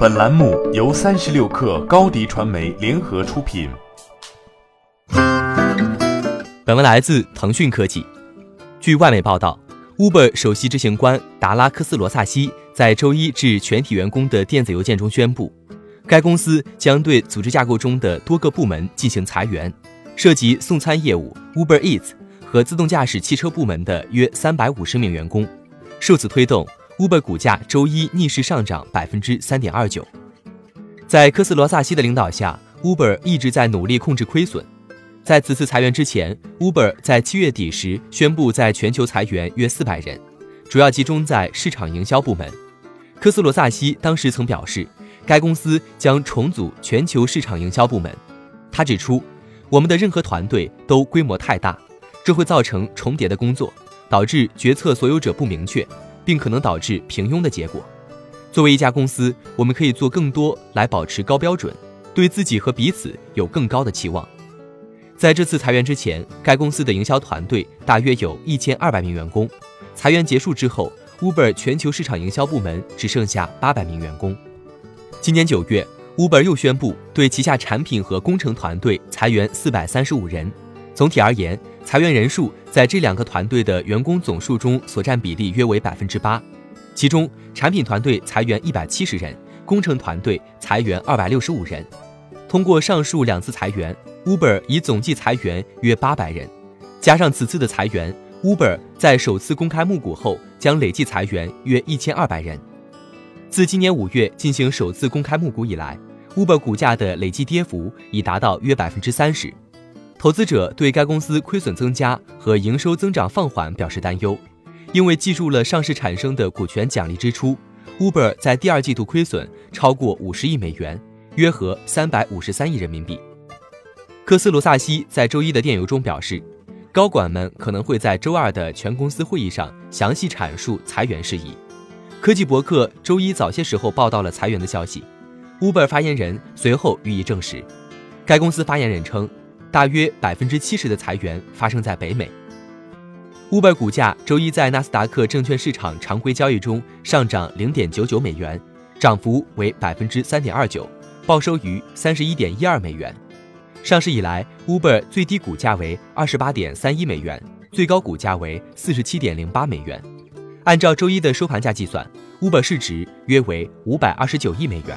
本栏目由三十六氪高低传媒联合出品。本文来自腾讯科技。据外媒报道，Uber 首席执行官达拉克斯罗萨西在周一致全体员工的电子邮件中宣布，该公司将对组织架构中的多个部门进行裁员，涉及送餐业务 Uber Eats 和自动驾驶汽车部门的约三百五十名员工。受此推动。Uber 股价周一逆势上涨百分之三点二九，在科斯罗萨西的领导下，Uber 一直在努力控制亏损。在此次裁员之前，Uber 在七月底时宣布在全球裁员约四百人，主要集中在市场营销部门。科斯罗萨西当时曾表示，该公司将重组全球市场营销部门。他指出，我们的任何团队都规模太大，这会造成重叠的工作，导致决策所有者不明确。并可能导致平庸的结果。作为一家公司，我们可以做更多来保持高标准，对自己和彼此有更高的期望。在这次裁员之前，该公司的营销团队大约有一千二百名员工。裁员结束之后，Uber 全球市场营销部门只剩下八百名员工。今年九月，Uber 又宣布对旗下产品和工程团队裁员四百三十五人。总体而言，裁员人数在这两个团队的员工总数中所占比例约为百分之八，其中产品团队裁员一百七十人，工程团队裁员二百六十五人。通过上述两次裁员，Uber 已总计裁员约八百人，加上此次的裁员，Uber 在首次公开募股后将累计裁员约一千二百人。自今年五月进行首次公开募股以来，Uber 股价的累计跌幅已达到约百分之三十。投资者对该公司亏损增加和营收增长放缓表示担忧，因为计入了上市产生的股权奖励支出，Uber 在第二季度亏损超过五十亿美元，约合三百五十三亿人民币。科斯罗萨西在周一的电邮中表示，高管们可能会在周二的全公司会议上详细阐述裁员事宜。科技博客周一早些时候报道了裁员的消息，Uber 发言人随后予以证实。该公司发言人称。大约百分之七十的裁员发生在北美。Uber 股价周一在纳斯达克证券市场常规交易中上涨零点九九美元，涨幅为百分之三点二九，报收于三十一点一二美元。上市以来，Uber 最低股价为二十八点三一美元，最高股价为四十七点零八美元。按照周一的收盘价计算，Uber 市值约为五百二十九亿美元。